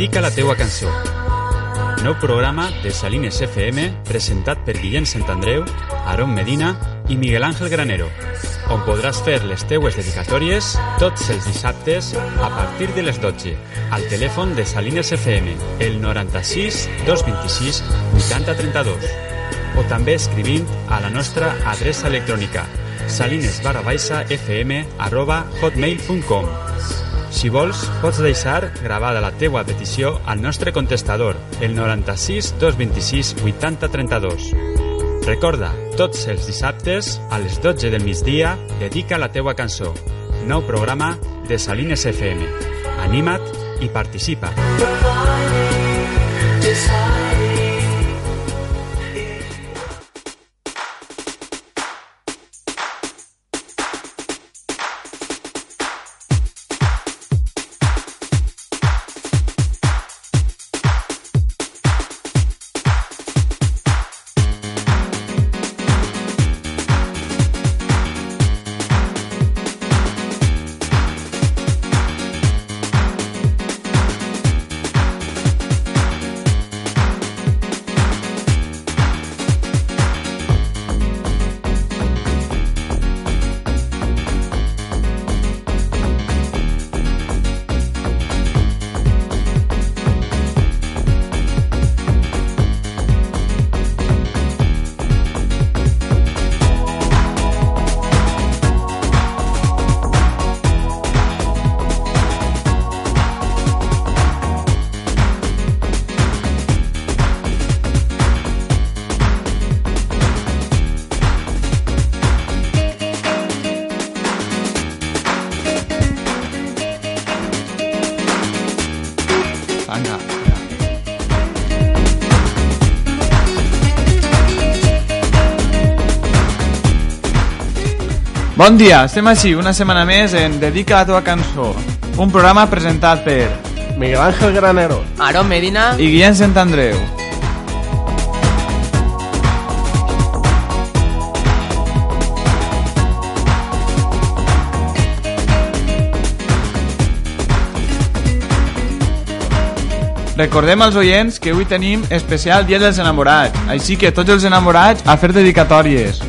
Dedica la teua cançó. Nou programa de Salines FM presentat per Guillem Sant Andreu, Aaron Medina i Miguel Ángel Granero, on podràs fer les teues dedicatòries tots els dissabtes a partir de les 12 al telèfon de Salines FM, el 96 226 8032 o també escrivint a la nostra adreça electrònica salines barra baixa fm arroba hotmail.com si vols, pots deixar gravada la teua petició al nostre contestador, el 96 226 80 32. Recorda, tots els dissabtes, a les 12 del migdia, dedica la teua cançó. Nou programa de Salines FM. Anima't i participa. Venga. Bon dia, estem així una setmana més en Dedica la teva cançó, un programa presentat per Miguel Ángel Granero. Aaron Medina i Guillem Sant Andreu. Recordem als oients que avui tenim especial Dia dels Enamorats, així que tots els enamorats a fer dedicatòries.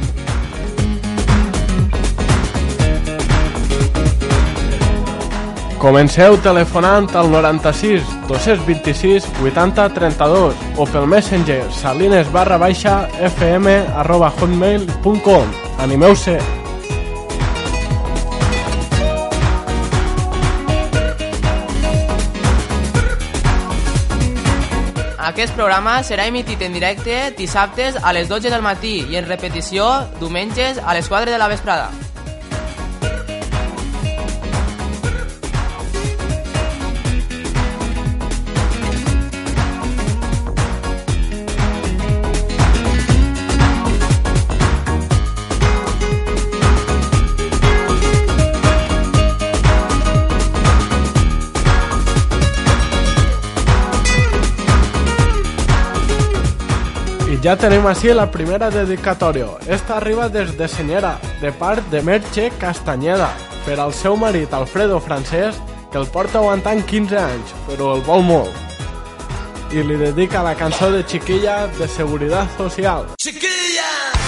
Comenceu telefonant al 96 226 80 32 o pel Messenger salines barra baixa fm arroba hotmail.com Animeu-se! Aquest programa serà emitit en directe dissabtes a les 12 del matí i en repetició diumenges a les 4 de la vesprada. Ja tenim així la primera dedicatòria. Esta arriba des de Senyera, de part de Merche Castanyeda, per al seu marit Alfredo Francesc, que el porta aguantant 15 anys, però el vol molt. I li dedica la cançó de Chiquilla de Seguridad Social. Por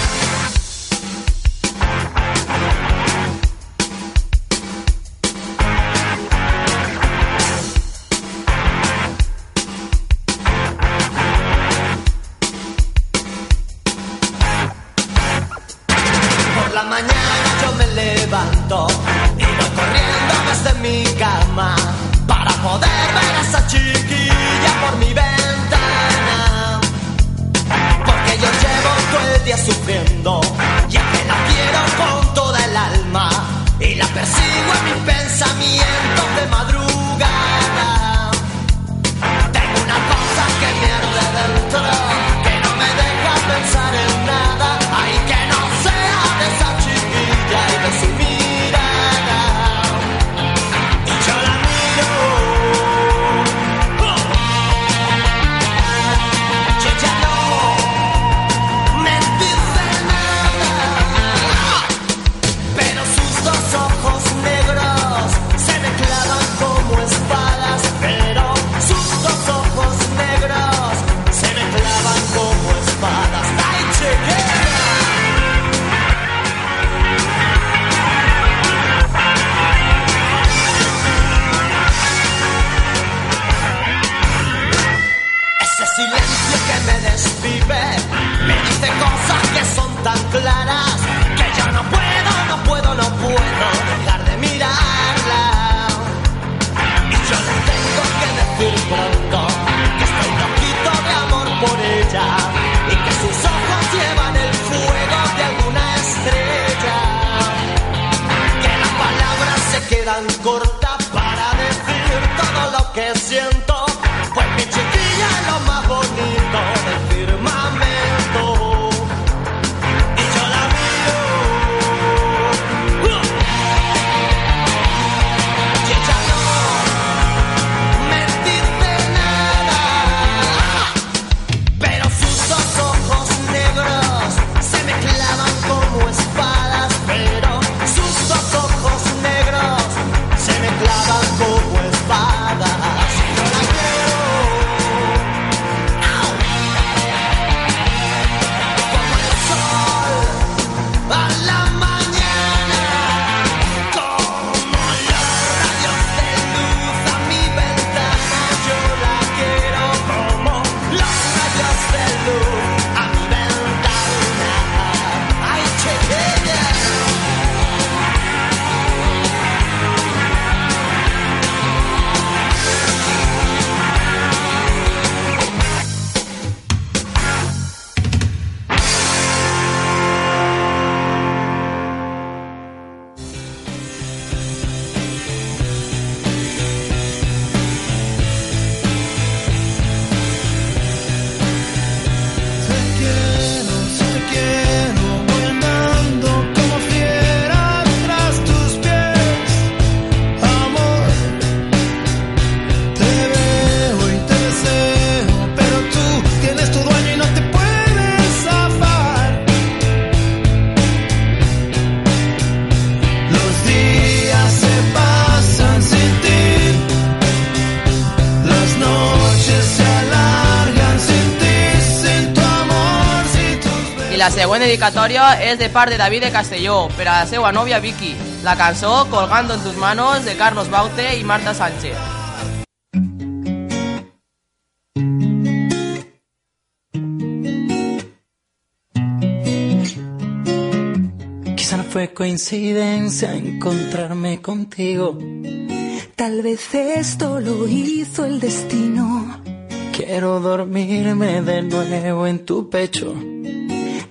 següent dedicatòria és de part de David de Castelló, per a la seva nòvia Vicky. La cançó Colgando en tus manos de Carlos Baute i Marta Sánchez. Quizá no fue coincidencia encontrarme contigo. Tal vez esto lo hizo el destino. Quiero dormirme de nuevo en tu pecho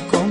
te.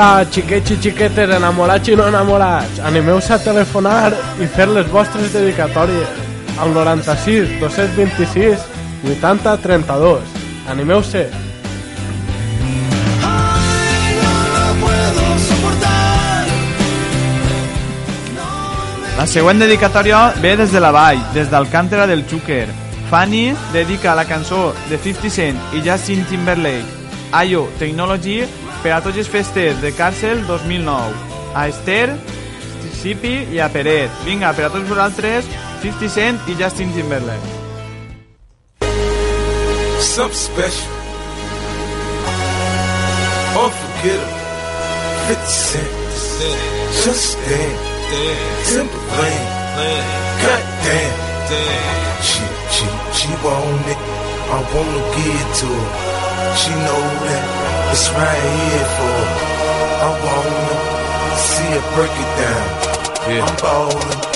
Vinga, xiquets i xiquetes, enamorats i no enamorats, animeu-se a telefonar i fer les vostres dedicatòries al 96 226 80 32. Animeu-se. La següent dedicatòria ve des de la vall, des d'Alcántara del Xúquer. Fanny dedica la cançó de 50 Cent i Justin Timberlake, Ayo Technology, per a tots els festers de Càrcel 2009. A Esther, Sipi i a Peret. Vinga, per a tots vosaltres, 50 Cent i Justin Timberlake. something special. Unforgettable. 50 Cent. Just dance. Timberland. Goddamn. She, she, she want it. I wanna give it to her. She know that it's right here for. I wanna see it break it down. Yeah. I'm ballin'.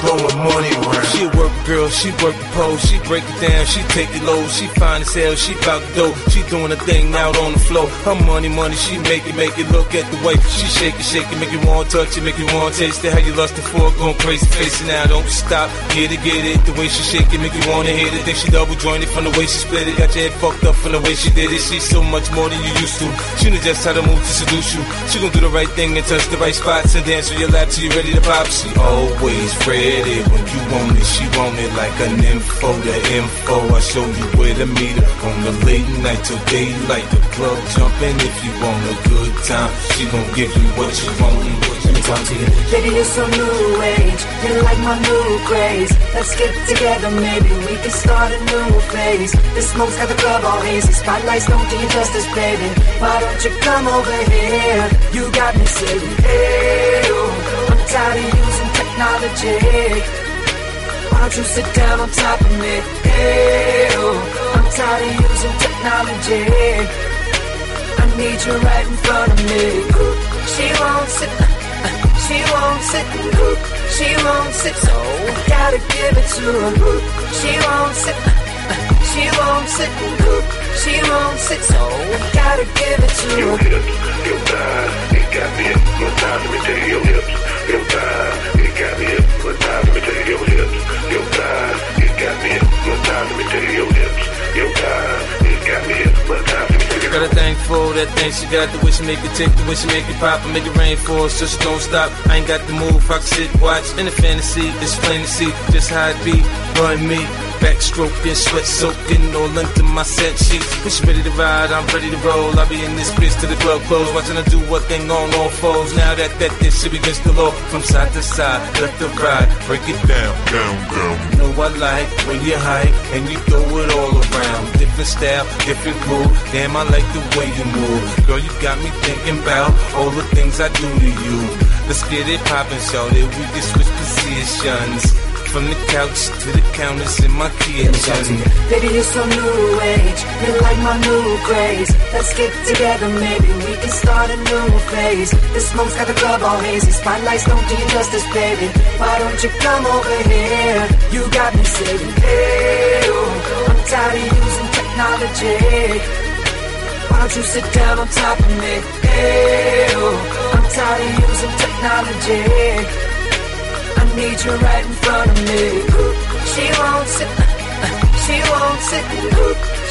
Throwing money around. She work girl, she work the pole, she break it down, she take it low, she find as hell, she bout the dough, she doing a thing out on the floor. Her money, money, she make it, make it look at the way she shake it, shake it, make you want to touch it, make you want to taste it. How you lustin' for it, going crazy, face it now, don't stop, get it, get it. The way she shake it, make you wanna hit it. Think she double jointed from the way she split it, got your head fucked up from the way she did it. She's so much more than you used to. She knows just how to move to seduce you. She gon' do the right thing and touch the right spots and dance on your lap till you ready to pop. She always ready when you want it. She want it like an info, the info. I show you where to meet her on the late night till daylight. The club jumping if you want a good time. She gon' give you what you want. Let me talk to you. Baby, you're so new age. You're like my new craze. Let's get together, maybe we can start a new phase. The smoke's got the club all hazy. Spotlights don't do you justice, baby. Why don't you come over here? You got me saying, hey, I'm tired of technology. Why don't you sit down on top of me? Hey, oh, I'm tired of using technology. I need you right in front of me. She won't sit. She won't sit. She won't sit. So I gotta give it to her. She won't sit. She won't sit. She won't sit. So I gotta give it to her. Your hips, your thighs, it got me hypnotized. Let me tell you your hips, your thighs, it got me hypnotized. Let me tell you your hips, your thighs, it got me hypnotized. Let me tell you your hips, your thighs, it got me hypnotized. Got a thing for that thing she got, the way she make it tick, the way she make it pop, and make it rain for us, so she don't stop. I ain't got the move, I can sit, watch, in the fantasy, it's plain to see just how it be, run me. Backstroking, sweat soaking, all into my set sheets. When she ready to ride, I'm ready to roll. I'll be in this bitch till the club close, watching her do what thing on all fours. Now that that this shit begins to low, from side to side, left to right, break it down, down, down. You know I like when you hike and you throw it all around. Different style, different groove. Damn, I like the way you move. Girl, you got me thinking about all the things I do to you. Let's get it poppin', shorty. We can switch positions. From the couch to the counters in my kitchen. Baby, you're so new age. You're like my new craze. Let's get together, maybe we can start a new phase. The smoke's got the club all hazy. Spotlights don't do you justice, baby. Why don't you come over here? You got me saying, hey, I'm tired of using technology. Why don't you sit down on top of me? Hey, I'm tired of using technology. I need you right in front of me. She won't sit. She won't sit.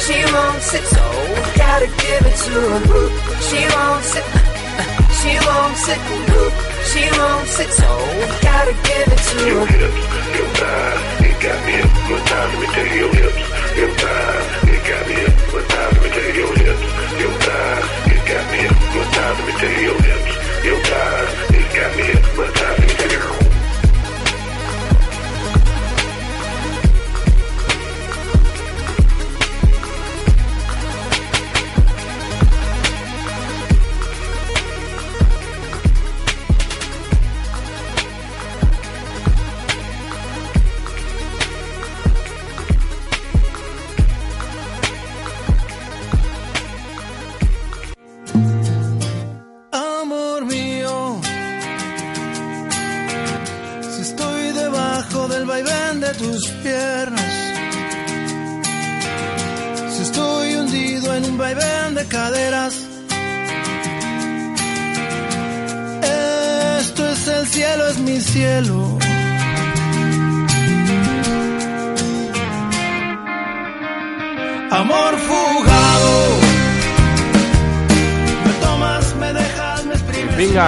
She won't sit. So gotta give it to her. She won't sit. She won't sit, she won't sit, so gotta give it to her. Your hips, your thighs, it got me hypnotized. Let me tell you your hips, your thighs, it got me hypnotized. Let me tell you your hips, your thighs, it got me hypnotized. Let me tell you your hips, your thighs, it got me hypnotized.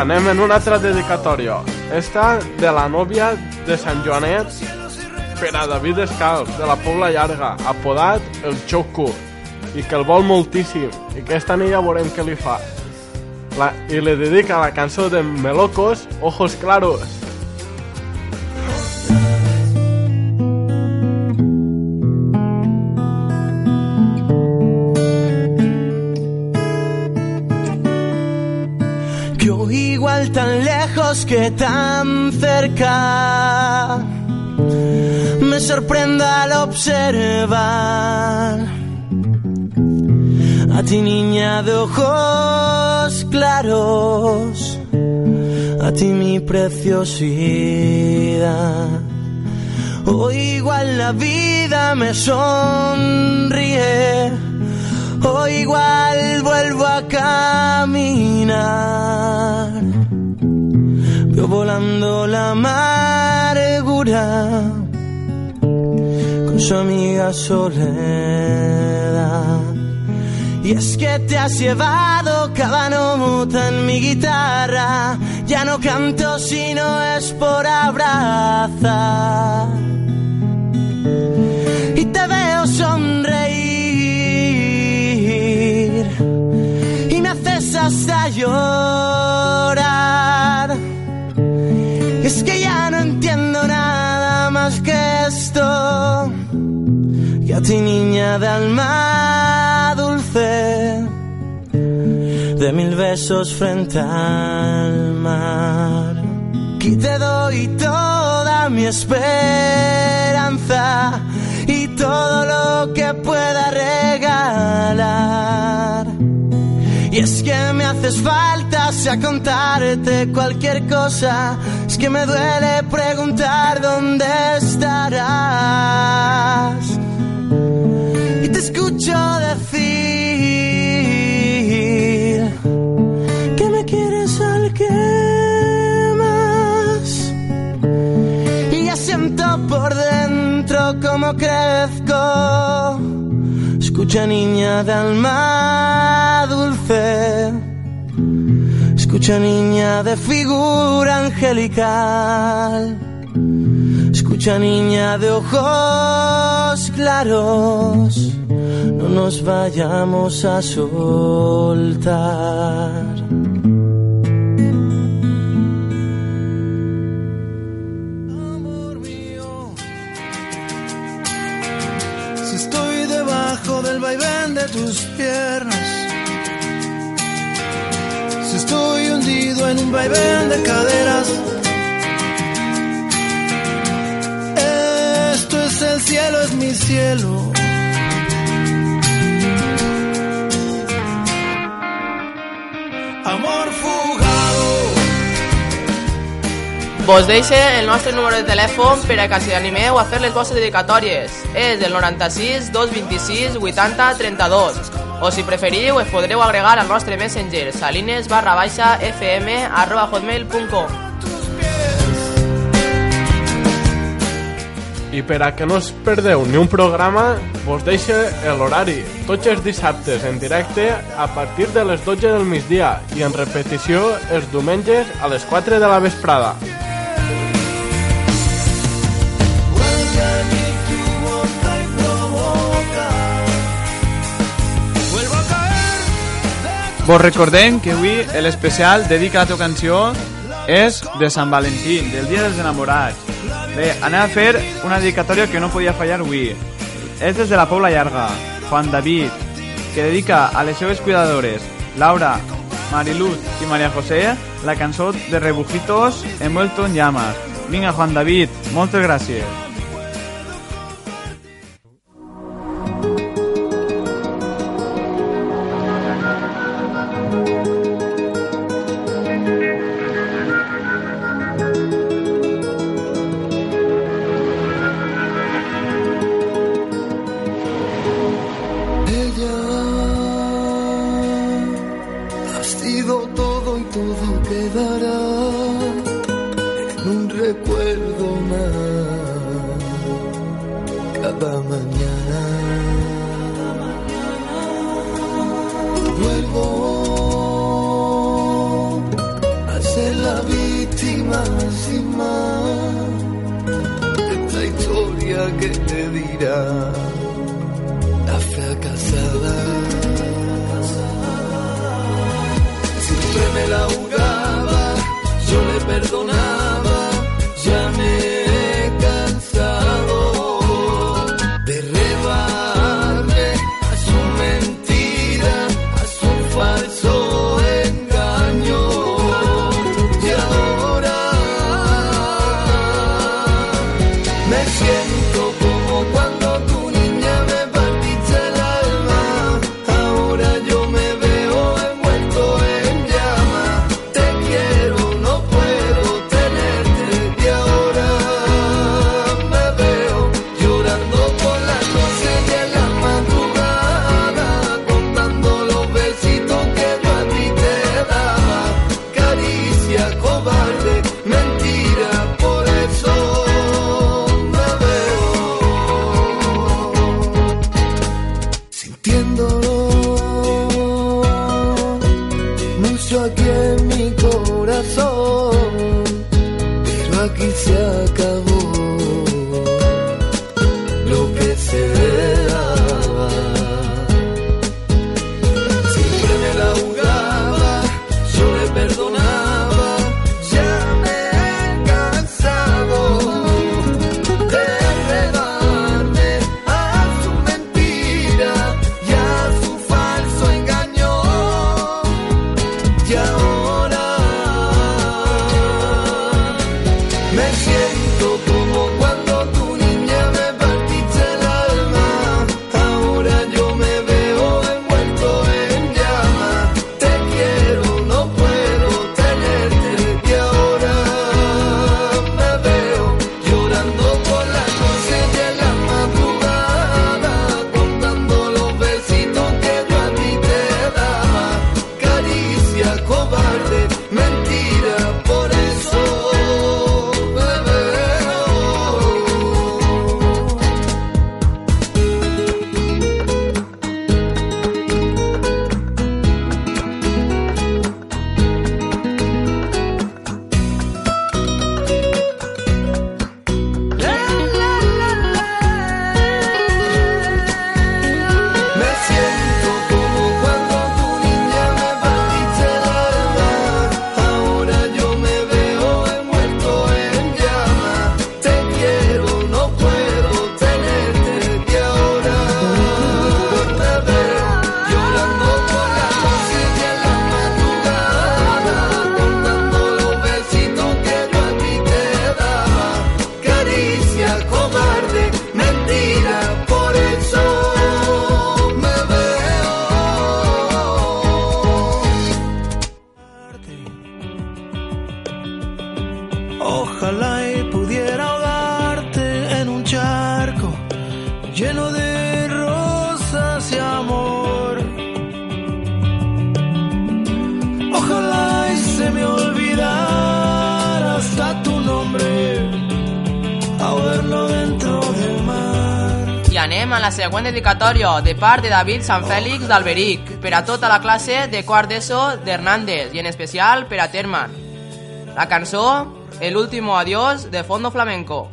Anem en una altra dedicatòria. Esta de la nòvia de Sant Joanet per a David Escal, de la Pobla Llarga, apodat el Xoco, i que el vol moltíssim, i que esta nit ja veurem què li fa. La, I li dedica la cançó de Melocos, Ojos Claros. Lejos que tan cerca me sorprende al observar a ti niña de ojos claros, a ti mi preciosidad. O igual la vida me sonríe, o igual vuelvo a caminar. Volando la amargura con su amiga soledad. Y es que te has llevado cada nota en mi guitarra. Ya no canto si no es por abrazar. Y te veo sonreír. Y me haces hasta llorar. Que ya no entiendo nada más que esto. Y a ti niña de alma dulce, de mil besos frente al mar. Aquí te doy toda mi esperanza y todo lo que pueda regalar. Y es que me haces falta, sea contarte cualquier cosa. Es que me duele preguntar dónde estarás. Y te escucho decir que me quieres al que más. Y ya siento por dentro como crezco. Escucha niña de alma dulce. Escucha niña de figura angelical. Escucha niña de ojos claros. No nos vayamos a soltar. Tus piernas, si estoy hundido en un vaivén de caderas, esto es el cielo, es mi cielo. Vos deixe el nostre número de telèfon per a que si animeu a fer les vostres dedicatòries. És el 96 226 80 32. O si preferiu, es podreu agregar al nostre messenger salines barra baixa fm arroba hotmail.com I per a que no us perdeu ni un programa, vos deixe l'horari, tots els dissabtes en directe a partir de les 12 del migdia i en repetició els diumenges a les 4 de la vesprada. Vos recordem que avui l'especial dedica a canció és de Sant Valentí, del Dia dels Enamorats. Bé, anem a fer una dedicatòria que no podia fallar avui. És des de la Pobla Llarga, Juan David, que dedica a les seves cuidadores, Laura, Mariluz i Maria José, la cançó de Rebujitos envuelto en llamas. Vinga, Juan David, moltes gràcies. Següent dedicatòria de part de David Sant Fèlix d'Alberic per a tota la classe de quart d'ESO d'Hernández i en especial per a Terman. La cançó El último adiós de Fondo Flamenco.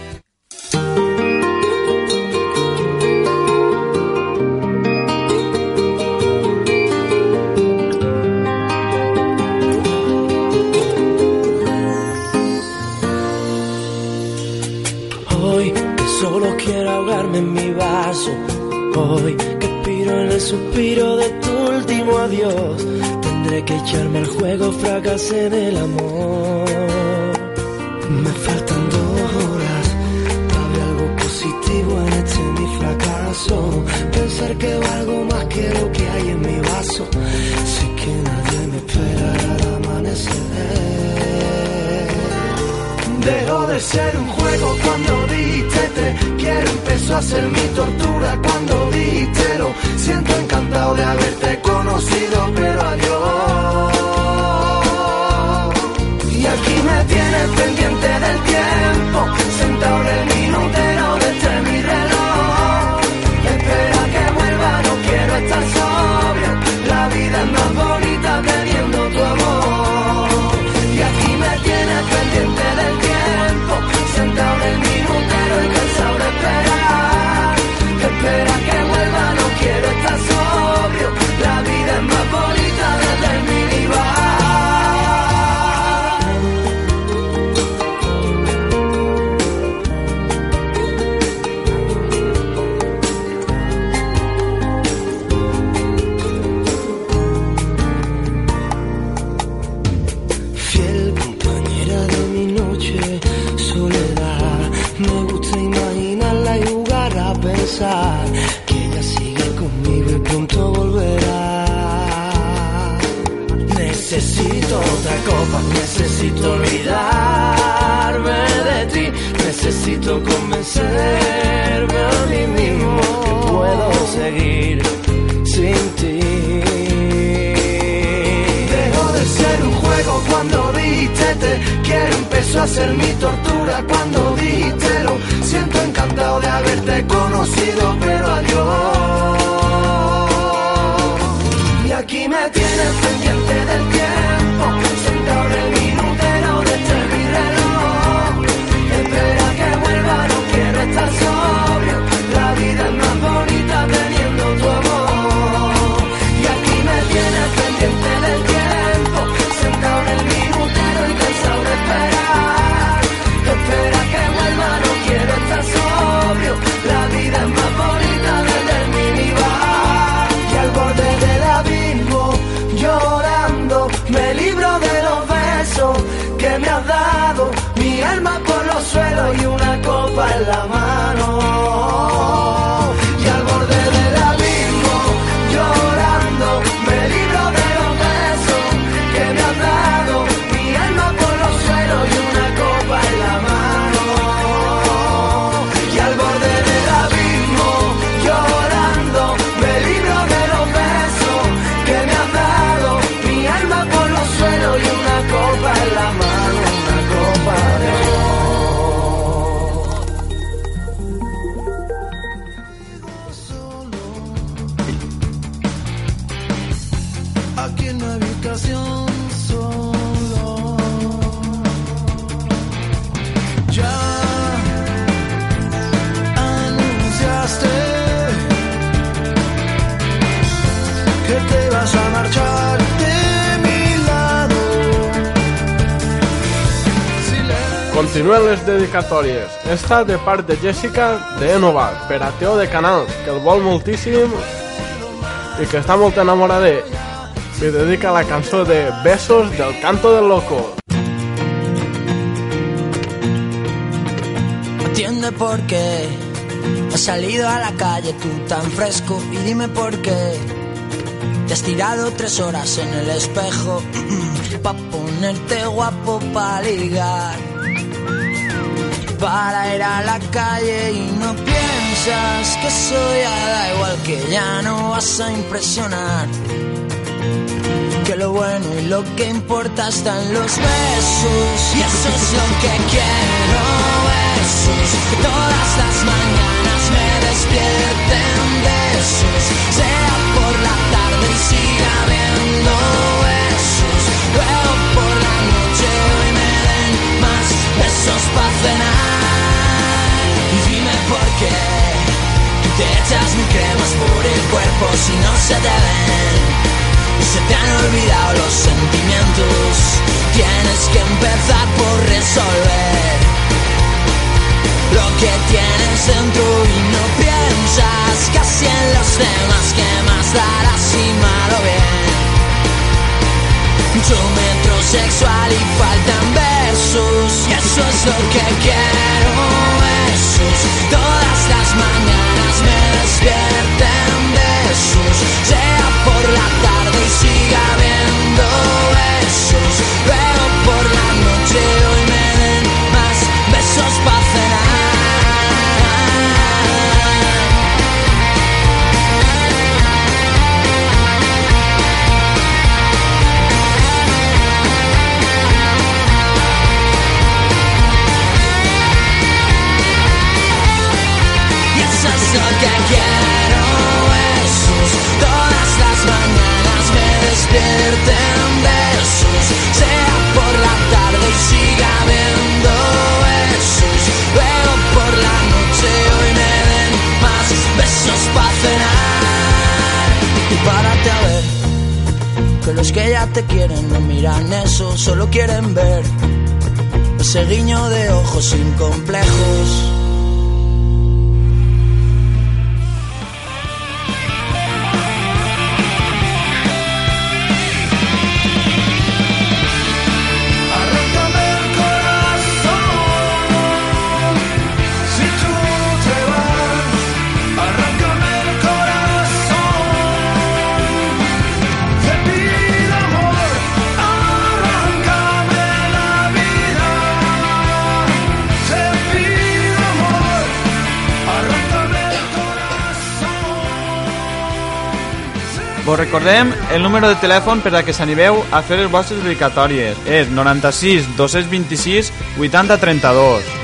Hoy que expiro en el suspiro de tu último adiós. Tendré que echarme al juego, fracasé en el amor. Me faltan dos horas ver algo positivo en este mi fracaso. Pensar que valgo más que lo que hay en mi vaso. Sé que nadie me esperará al amanecer. Dejó de ser un juego empezó a mi tortura cuando lo siento encantado de haberte conocido pero adiós. Y aquí me tienes pendiente del tiempo Necesito otra copa, necesito olvidarme de ti. Necesito convencerme a mí mismo que puedo seguir sin ti. Dejó de ser un juego cuando dijiste te quiero empezó a ser mi tortura cuando dijiste siento encantado de haberte conocido pero adiós aquí me tienes pendiente del tiempo alma por los suelos y una copa en la mano Continuen les dedicatòries. Esta de part de Jessica de Enova, per Teo de Canal, que el vol moltíssim i que està molt enamorada. Li dedica la cançó de Besos del Canto del Loco. Entiende por qué has salido a la calle tú tan fresco y dime por qué te has tirado tres horas en el espejo pa ponerte guapo pa ligar para ir a la calle y no piensas que eso ya da igual que ya no vas a impresionar. Que lo bueno y lo que importa están los besos y eso es lo que quiero. Besos que todas las mañanas me despierten besos, cenar. Y dime por qué te echas mi cremas por el cuerpo si no se te ven. Y se te han olvidado los sentimientos. Tienes que empezar por resolver lo que tienes dentro y no piensas casi en los demás que más darás y mal o bien. Yo metrosexual y faltan besos. Y eso es lo que quiero besos. Todas las mañanas me despierten besos. Sea por la tarde y siga viendo besos tarde y siga viendo besos. Luego por la noche hoy me den más besos para cenar. Y párate a ver Que los que ya te quieren no miran eso Solo quieren ver Ese guiño de ojos sin complejos Vos recordem el número de telèfon per a que s'animeu a fer les vostres dedicatòries. És 96 226 80 32.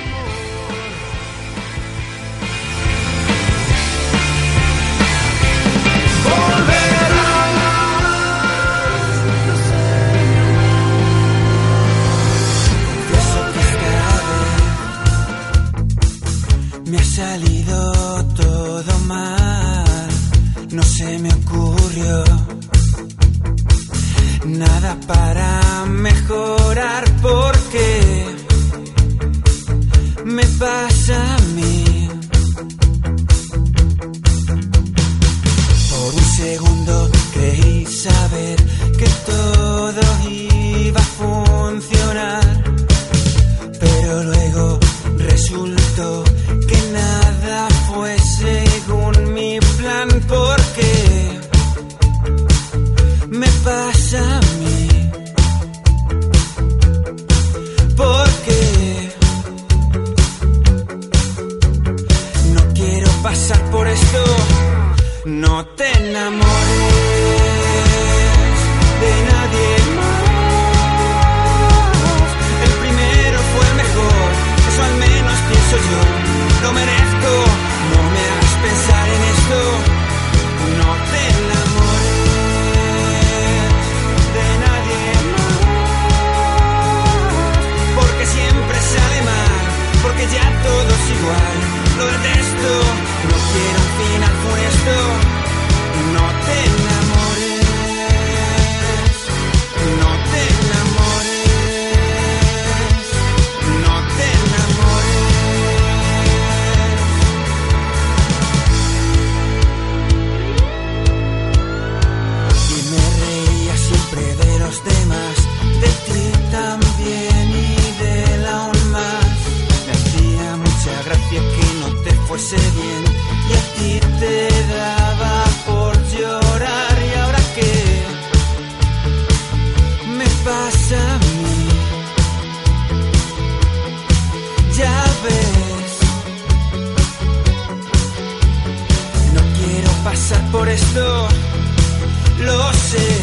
lo sé.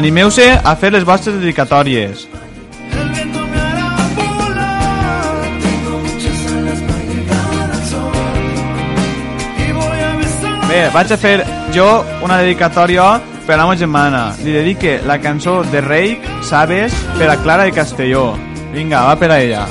Animeu-se a fer les vostres dedicatòries. Bé, vaig a fer jo una dedicatòria per a la meva germana. Li dedique la cançó de Reik, Sabes, per a Clara de Castelló. Vinga, va per a ella.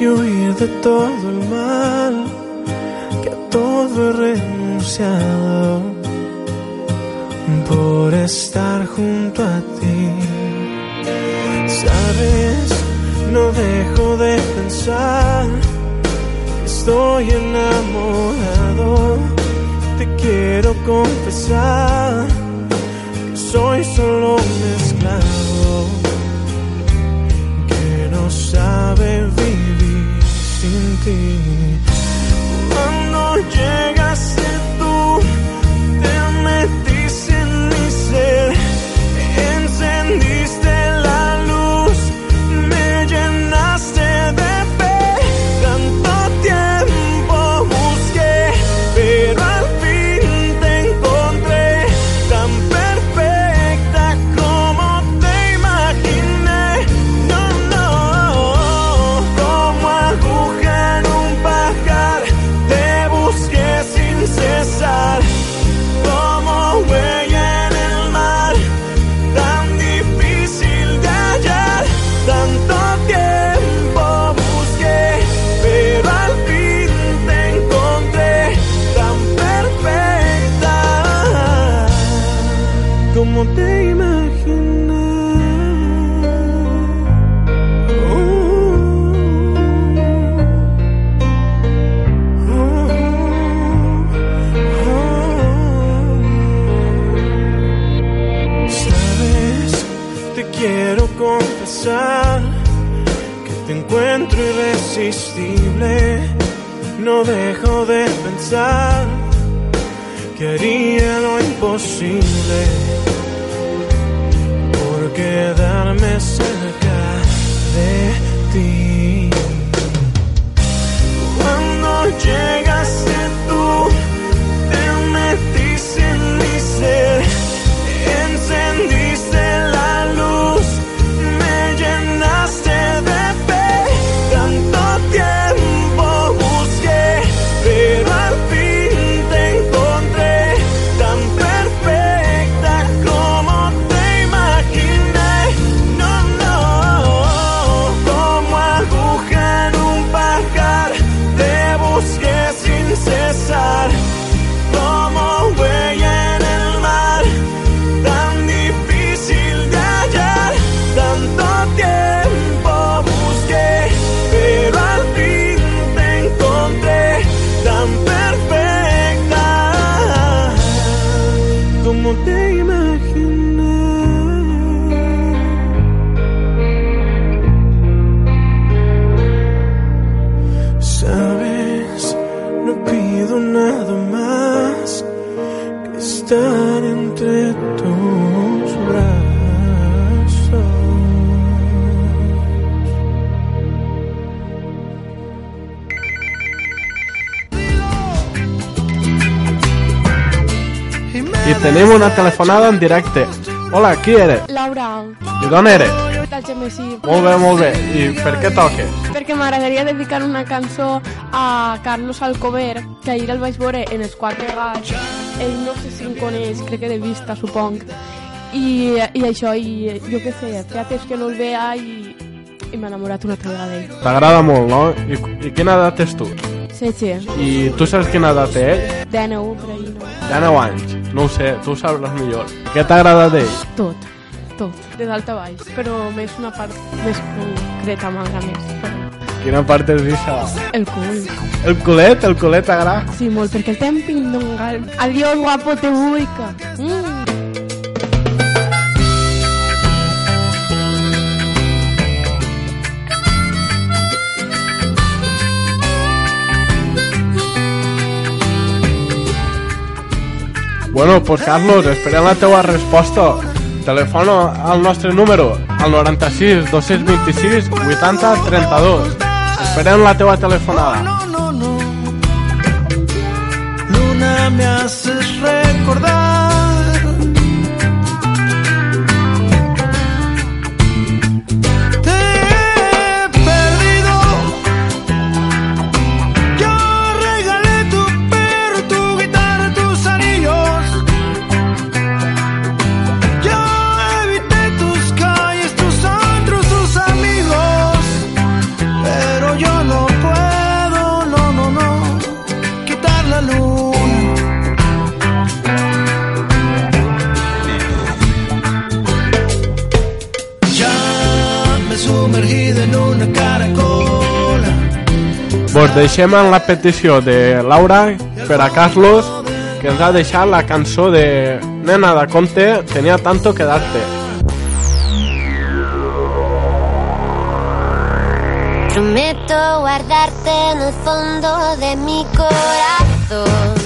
Y huir de todo el mal, que a todo he renunciado por estar junto a ti. Sabes, no dejo de pensar, estoy enamorado te quiero confesar nothing una telefonada en directe. Hola, qui eres? Laura, I d'on eres? del Gemesí. Molt bé, molt bé. I per què toques? Perquè m'agradaria dedicar una cançó a Carlos Alcover, que ahir el vaig veure en els quatre gats. Ell no sé si em coneix, crec que de vista, supong. I, i això, i jo què sé, feia temps que no el veia i, i m'he enamorat una altra vegada d'ell. T'agrada molt, no? I, I quina edat tens tu? Setge, I tu saps quina edat té ell? DNU, per ahir, no? Ja 9 anys. No ho sé, tu ho sabràs millor. Què t'agrada d'ell? Tot, tot, de dalt a baix, però més una part més concreta m'agrada més. Quina part és això? El cul. El culet? El culet t'agrada? Sí, molt, perquè el temps pindongal. Adiós, guapo, te ubica. Mm. Bueno, pues Carlos, esperem la teva resposta. Telefona al nostre número, al 96 226 80 32. Esperem la teva telefonada. No, no, no. Luna, me haces recordar deixem en la petició de Laura per a Carlos que ens ha deixat la cançó de Nena de Conte, tenia tanto que darte. Prometo guardarte en el fondo de mi corazón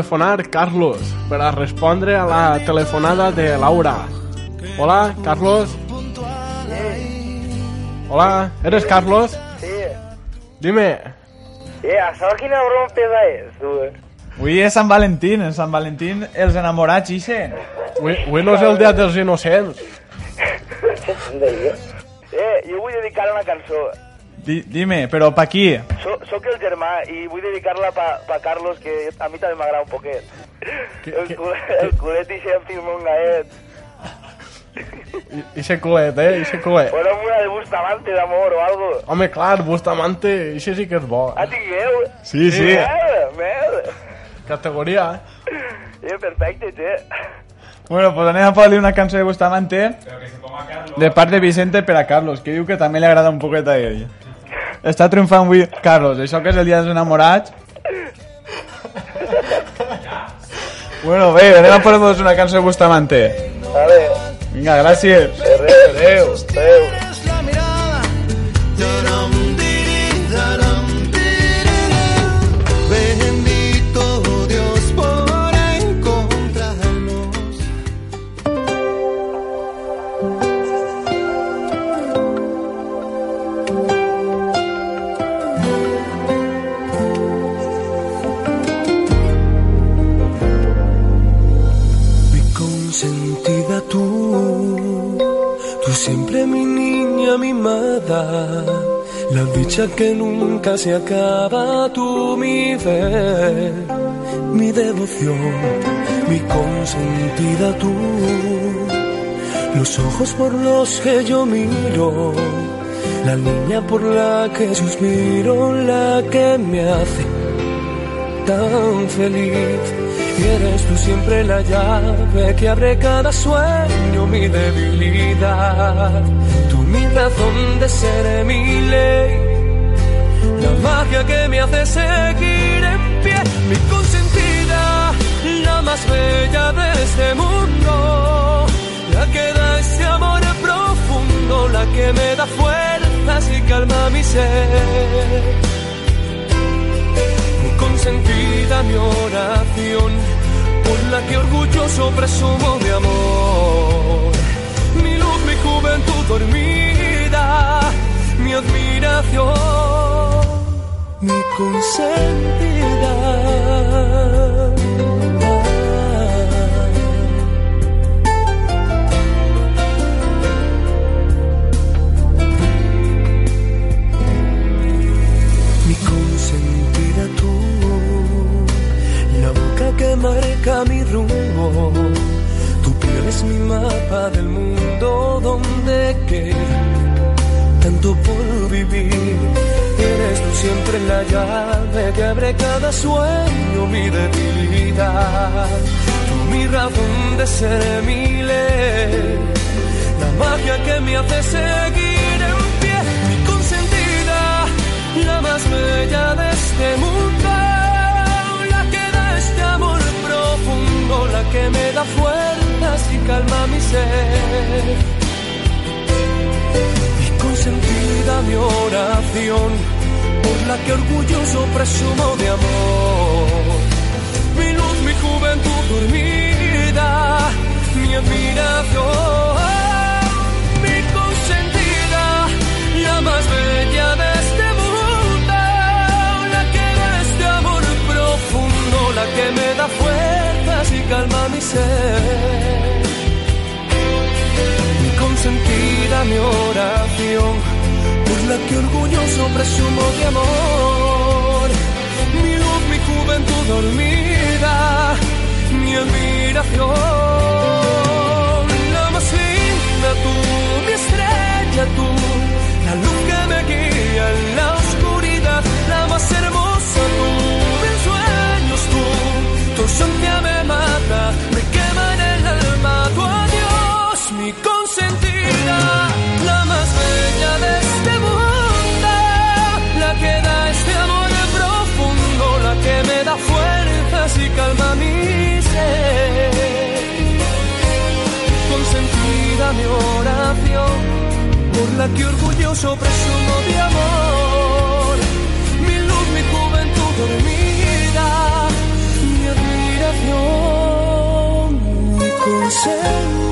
telefonar Carlos per a respondre a la telefonada de Laura. Hola, Carlos. Hola, ¿eres Carlos? Sí. Dime. Eh, ¿sabes quina broma pesa és, tu? Avui és Sant Valentín, en Sant Valentín els enamorats ixen. Avui, avui no és el dia dels innocents. Eh, jo vull dedicar una cançó. Di, dime, però pa qui? So, soc el germà i vull dedicar-la pa, pa Carlos, que a mi també m'agrada un poquet. El, culet, el culet i sempre un gaet. I, ixe culet, eh? Ixe culet. Bueno, una de Bustamante d'amor o algo. Home, clar, Bustamante, ixe sí que és bo. Ah, tingueu? Sí, sí. Merda, merda. Categoria. Eh, perfecte, che. Bueno, pues anem a posar-li una cançó de Bustamante de part de Vicente per a Carlos, que diu que també li agrada un poquet a ell. Està triomfant avui Carlos, això que és el dia dels enamorats. Bueno, bé, anem a posar una cançó de Bustamante. Vale. Vinga, gràcies. Adéu. Adéu. la que nunca se acaba, tú mi fe, mi devoción, mi consentida tú, los ojos por los que yo miro, la niña por la que suspiro, la que me hace tan feliz. Y eres tú siempre la llave que abre cada sueño, mi debilidad. Tú mi razón de ser, mi ley. La magia que me hace seguir en pie, mi consentida, la más bella de este mundo. La que da ese amor profundo, la que me da fuerzas y calma mi ser mi consentida, mi oración, por la que orgulloso presumo de amor. Mi luz, mi juventud dormida, mi admiración, mi consentida. mi consentida tú, la boca que marca mi rumbo, tu piel es mi mapa del mundo donde queda tanto por vivir. Siempre la llave que abre cada sueño, mi debilidad, tú mi razón de ser, mi ley, la magia que me hace seguir en pie, mi consentida la más bella de este mundo, la que da este amor profundo, la que me da fuerzas y calma mi ser. Mi consentida, mi oración, por la que orgulloso presumo de amor. Mi luz, mi juventud dormida, mi admiración. Mi consentida, la más bella de este mundo, la que da este amor profundo, la que me da fuerzas y calma mi ser. Mi consentida, mi oración, que orgulloso presumo de amor. Mi luz, mi juventud dormida, mi admiración. La más linda tú, mi estrella tú, la luz me guía en la oscuridad, la más hermosa calma mi ser. Consentida mi oración, por la que orgulloso presumo de amor. Mi luz, mi juventud dormida, mi admiración, mi consejo.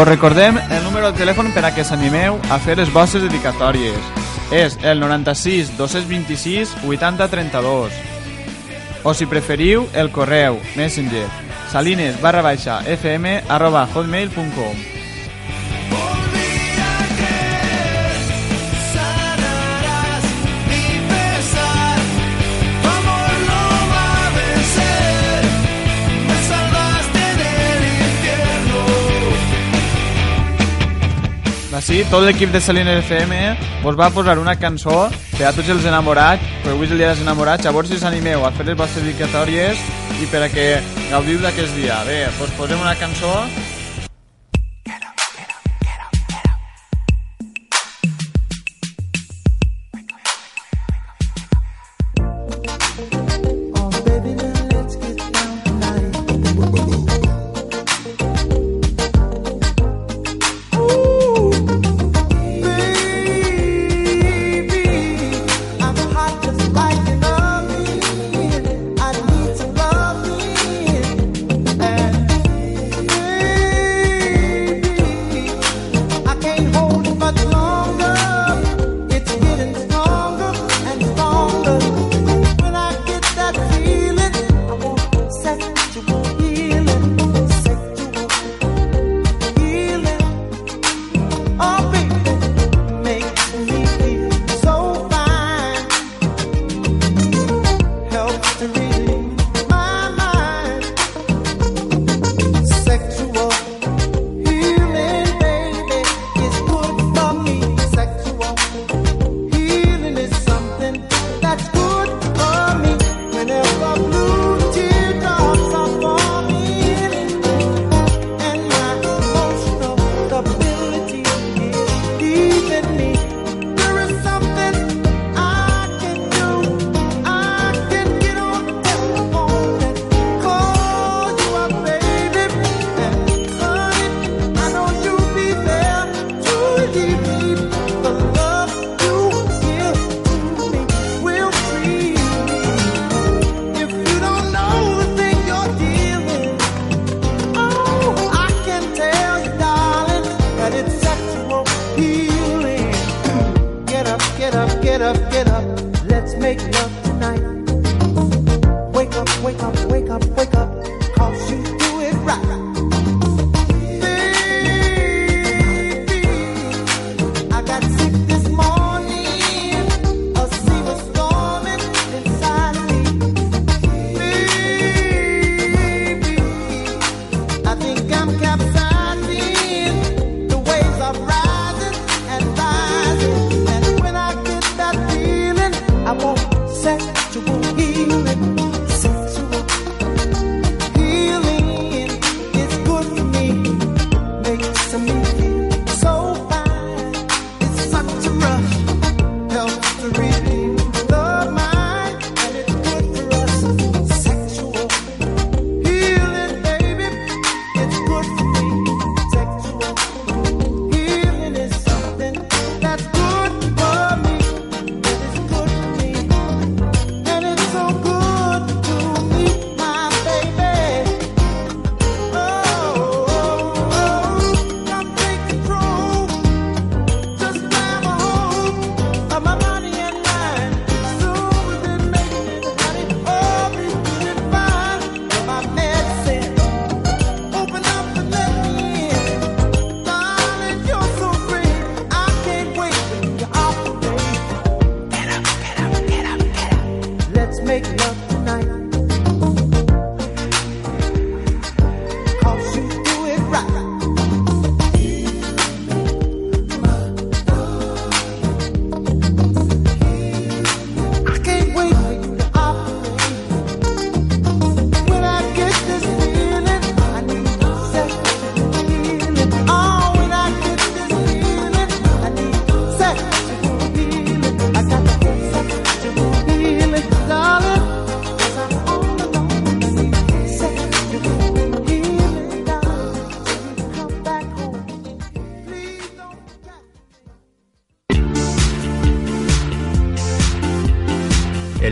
Vos recordem el número de telèfon per a que s'animeu a fer les vostres dedicatòries. És el 96 226 80 32. O si preferiu, el correu, messenger, salines barra baixa fm arroba hotmail.com. Així, tot l'equip de Salines FM eh? vos va posar una cançó per a tots els enamorats, però avui és el dia dels enamorats, llavors si us animeu a fer les vostres dedicatòries i per a que gaudiu d'aquest dia. Bé, doncs posem una cançó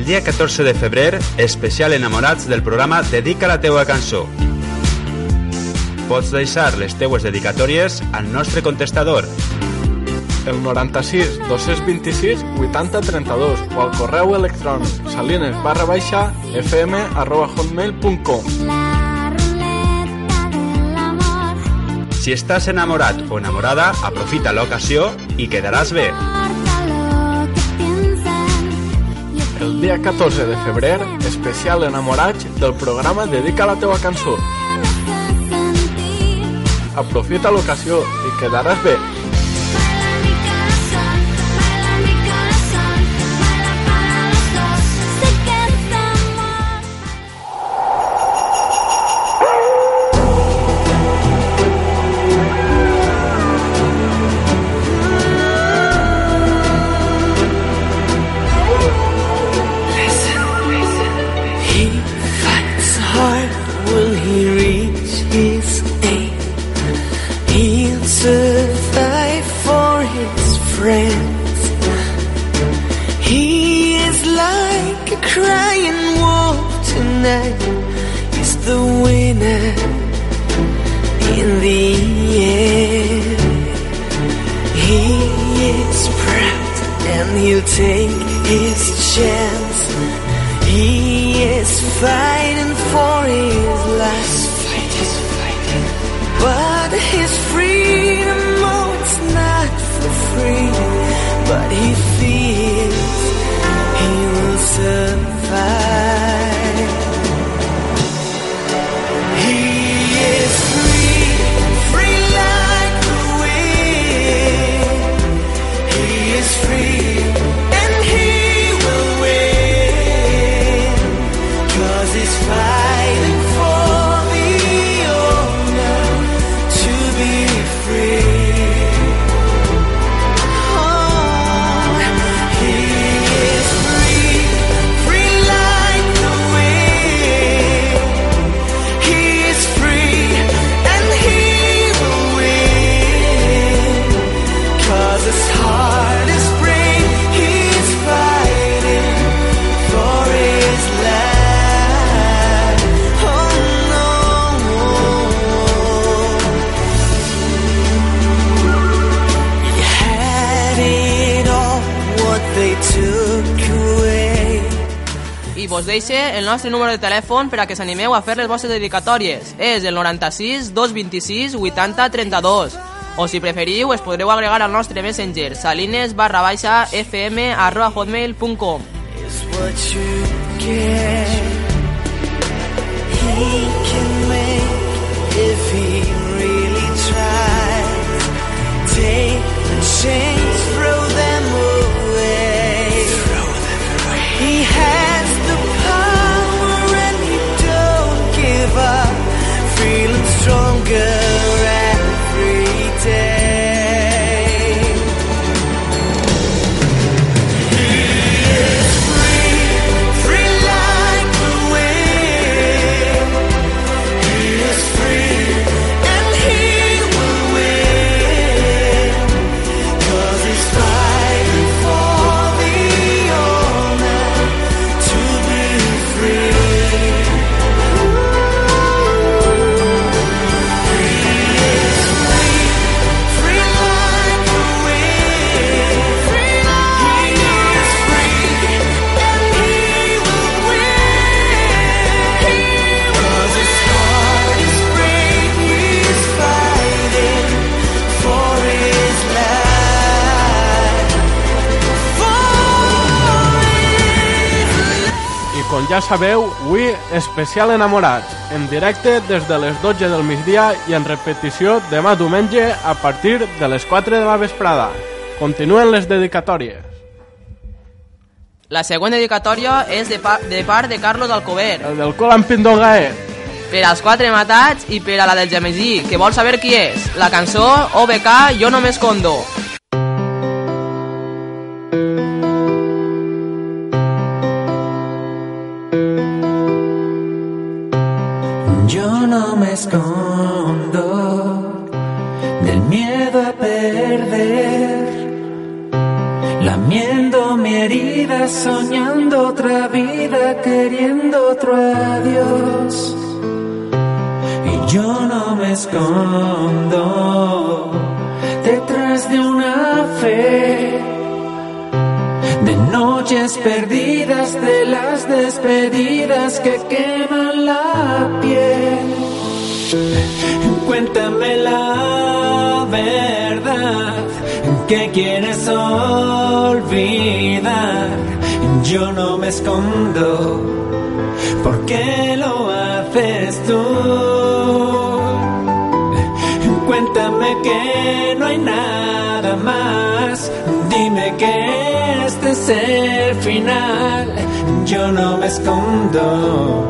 dia 14 de febrer, especial enamorats del programa Dedica la teua cançó. Pots deixar les teues dedicatòries al nostre contestador el 96 226 80 32 o al correu electrònic salines barra baixa fm arroba hotmail.com Si estàs enamorat o enamorada, aprofita l'ocasió i quedaràs bé. El dia 14 de febrer, especial enamorats del programa Dedica la teua cançó. Aprofita l'ocasió i quedaràs bé. Nostre número de telèfon per a que s'animeu a fer les vostres dedicatòries. És el 96 226 80 32. O si preferiu, es podreu agregar al nostre messenger salines barra baixa fm arroba hotmail.com really. Take the chains, girl. Ja sabeu, avui especial enamorats, en directe des de les 12 del migdia i en repetició demà diumenge a partir de les 4 de la vesprada. Continuen les dedicatòries. La següent dedicatòria és de, pa de part de Carlos Alcover. El del col amb Pindolgaer. Per als quatre matats i per a la del Gemesí, que vol saber qui és. La cançó OBK Jo no m'escondo. Escondo detrás de una fe. De noches perdidas, de las despedidas que queman la piel. Cuéntame la verdad que quieres olvidar. Yo no me escondo, ¿por qué lo haces tú? Hay nada más. Dime que este es el final. Yo no me escondo.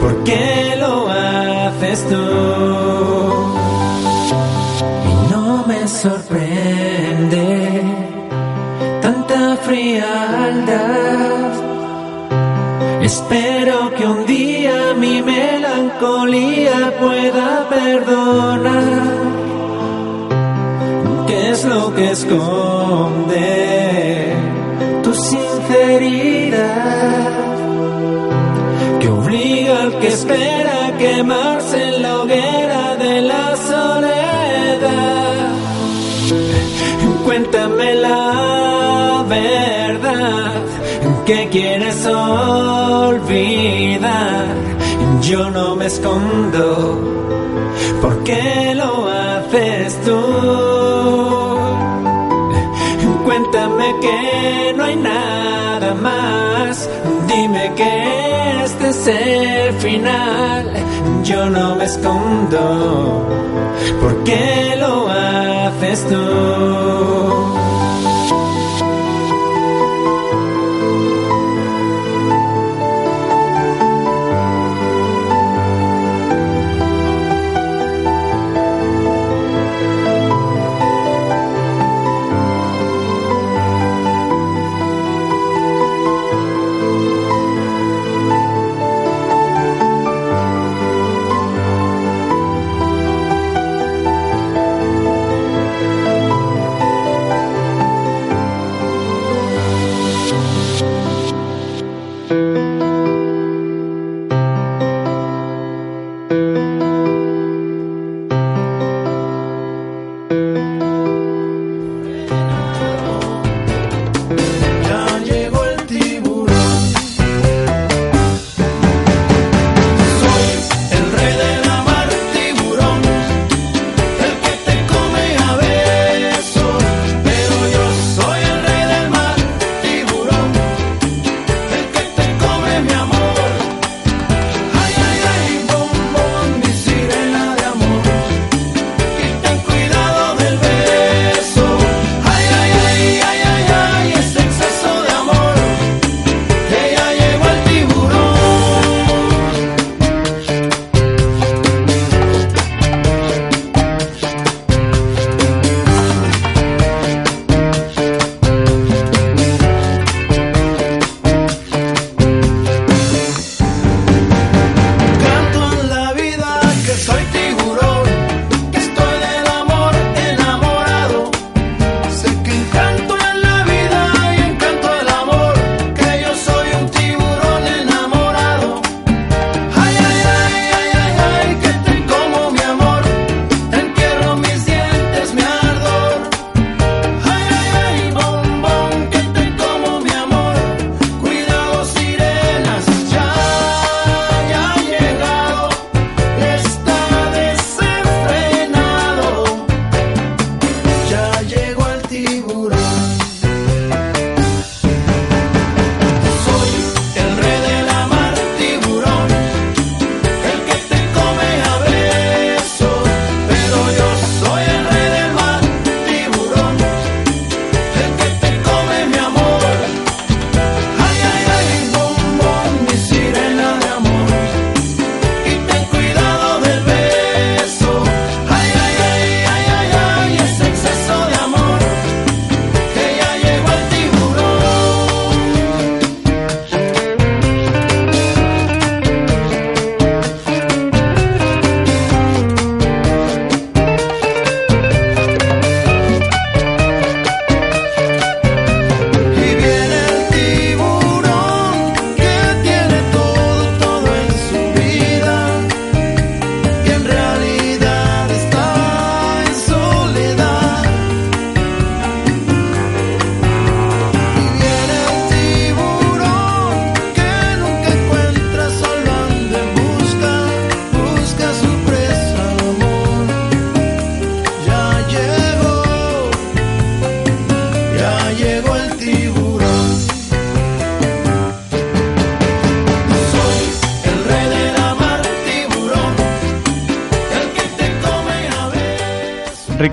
¿Por qué lo haces tú? Y no me sorprende tanta frialdad. Espero que un día mi melancolía pueda perdonar. ¿Qué es lo que esconde tu sinceridad? Que obliga al que espera a quemarse en la hoguera de la soledad. Cuéntame la verdad que quieres olvidar. Yo no me escondo, ¿por qué lo haces tú? Dime que este es el final. Yo no me escondo. ¿Por qué lo haces tú?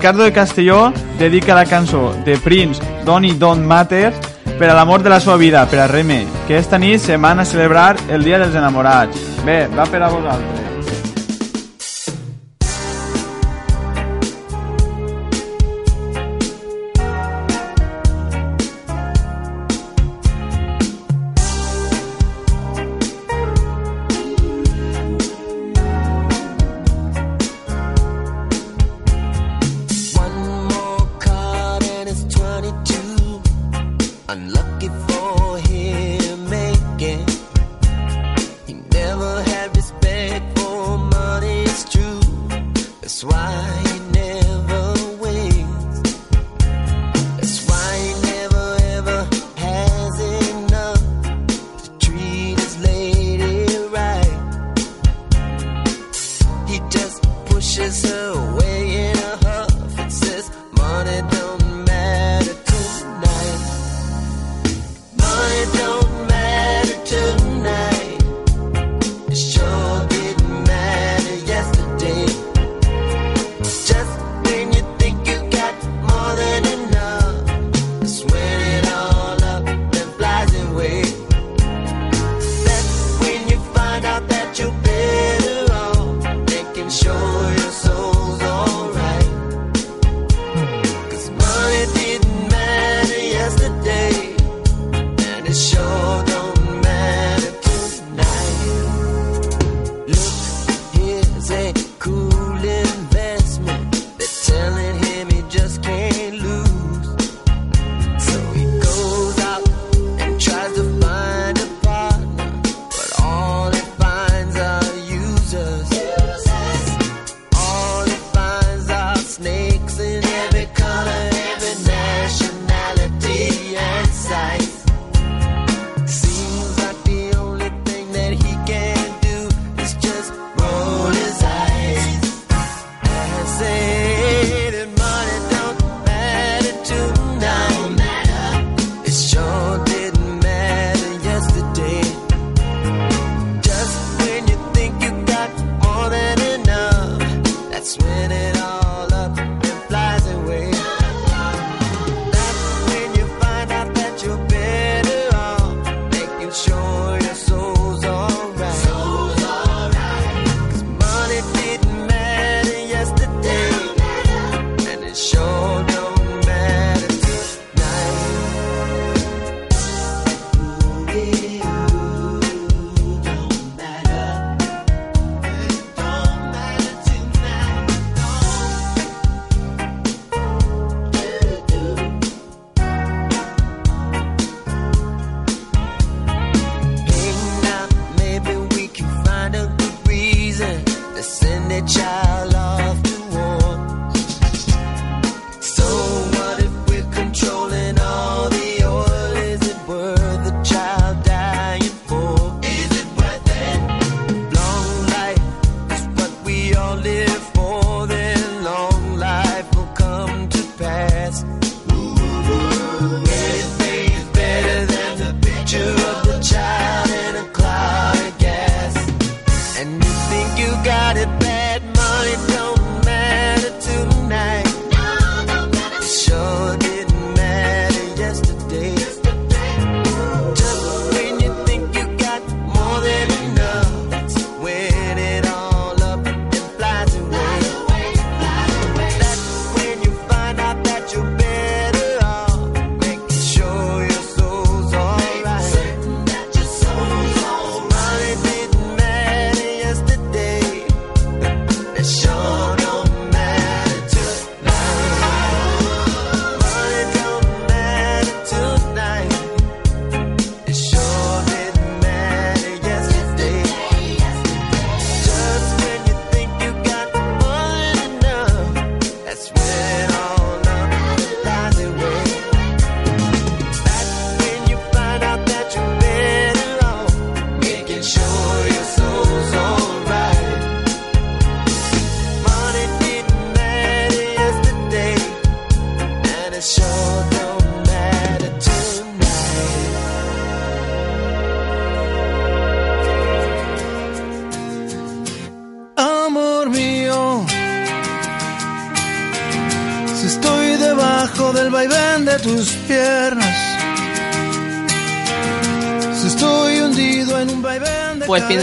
Ricardo de Castelló dedica la cançó de Prince, Don't It Don't Matter, per a l'amor de la seva vida, per a Remei, que esta nit se van a celebrar el Dia dels Enamorats. Bé, va per a vosaltres.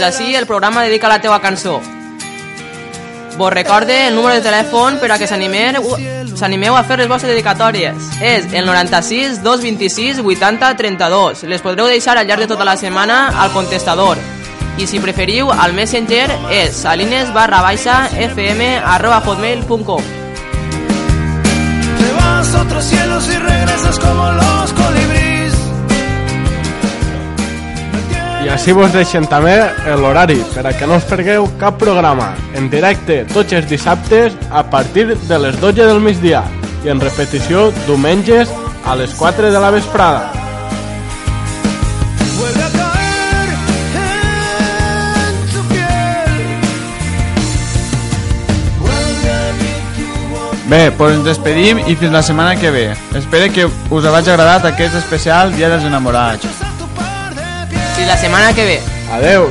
Fins així el programa dedica la teua cançó. Vos recorde el número de telèfon per a que s'animeu a fer les vostres dedicatòries. És el 96 226 80 32. Les podreu deixar al llarg de tota la setmana al contestador. I si preferiu, al Messenger és salines barra baixa fm arroba hotmail.com Te vas a otros cielos y regresas como los colibríes. I així vos deixem també l'horari per a que no us pergueu cap programa en directe tots els dissabtes a partir de les 12 del migdia i en repetició diumenges a les 4 de la vesprada. Vuelve a caer en tu piel. Vuelve a mí tu voz. Bé, doncs ens despedim i fins la setmana que ve. Espero que us hagi agradat aquest especial Dia dels Enamorats. Fins la setmana que ve. Adeu.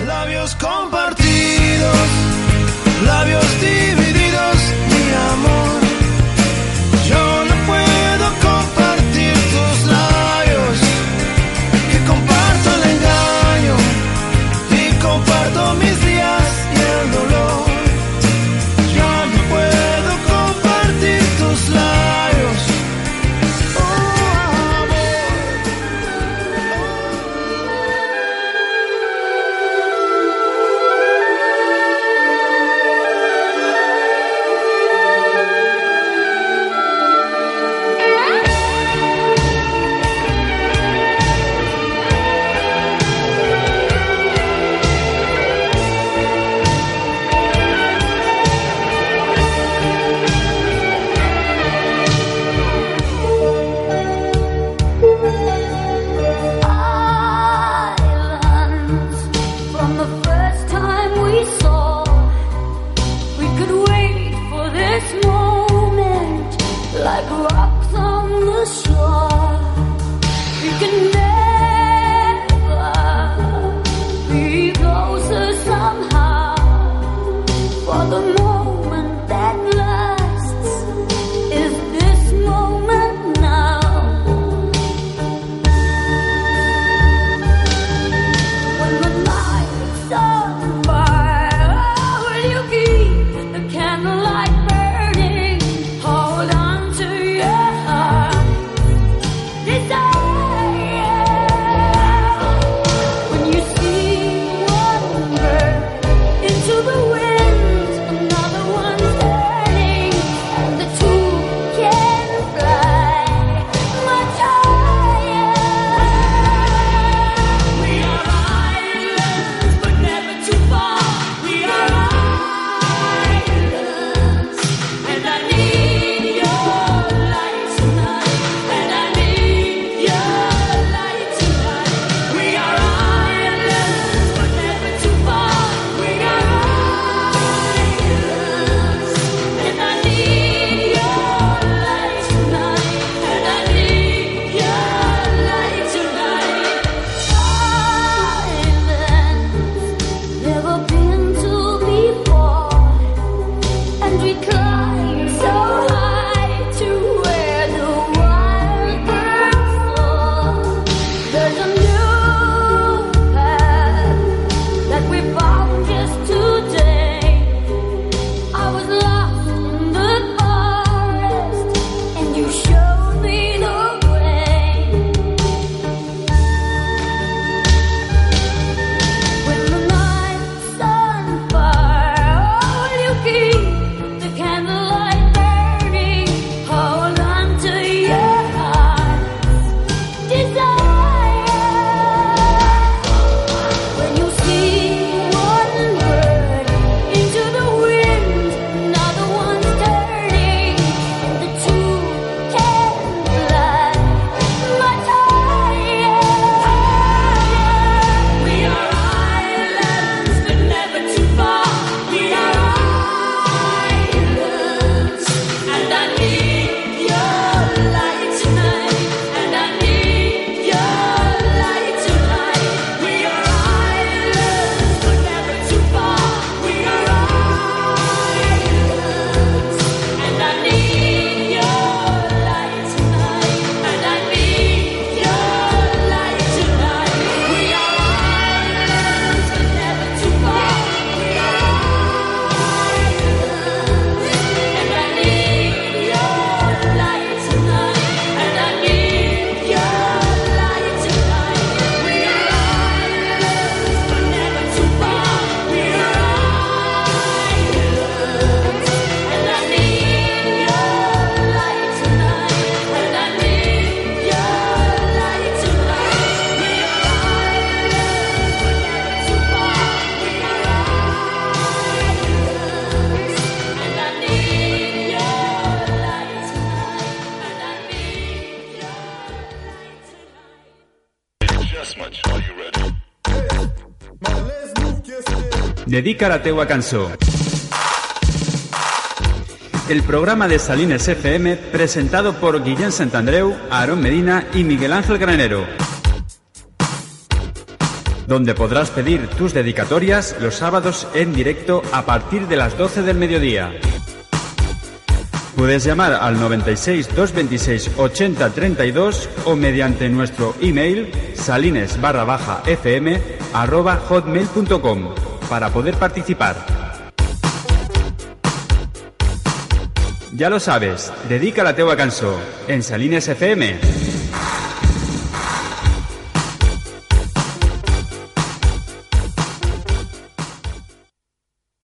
La teua cançó. El programa de Salines FM presentado por Guillén Santandreu, Aarón Medina y Miguel Ángel Granero. Donde podrás pedir tus dedicatorias los sábados en directo a partir de las 12 del mediodía. Puedes llamar al 96 226 80 32 o mediante nuestro email salines barra baja fm arroba hotmail.com para poder participar. Ya lo sabes, dedica la teua cançó en Salines FM.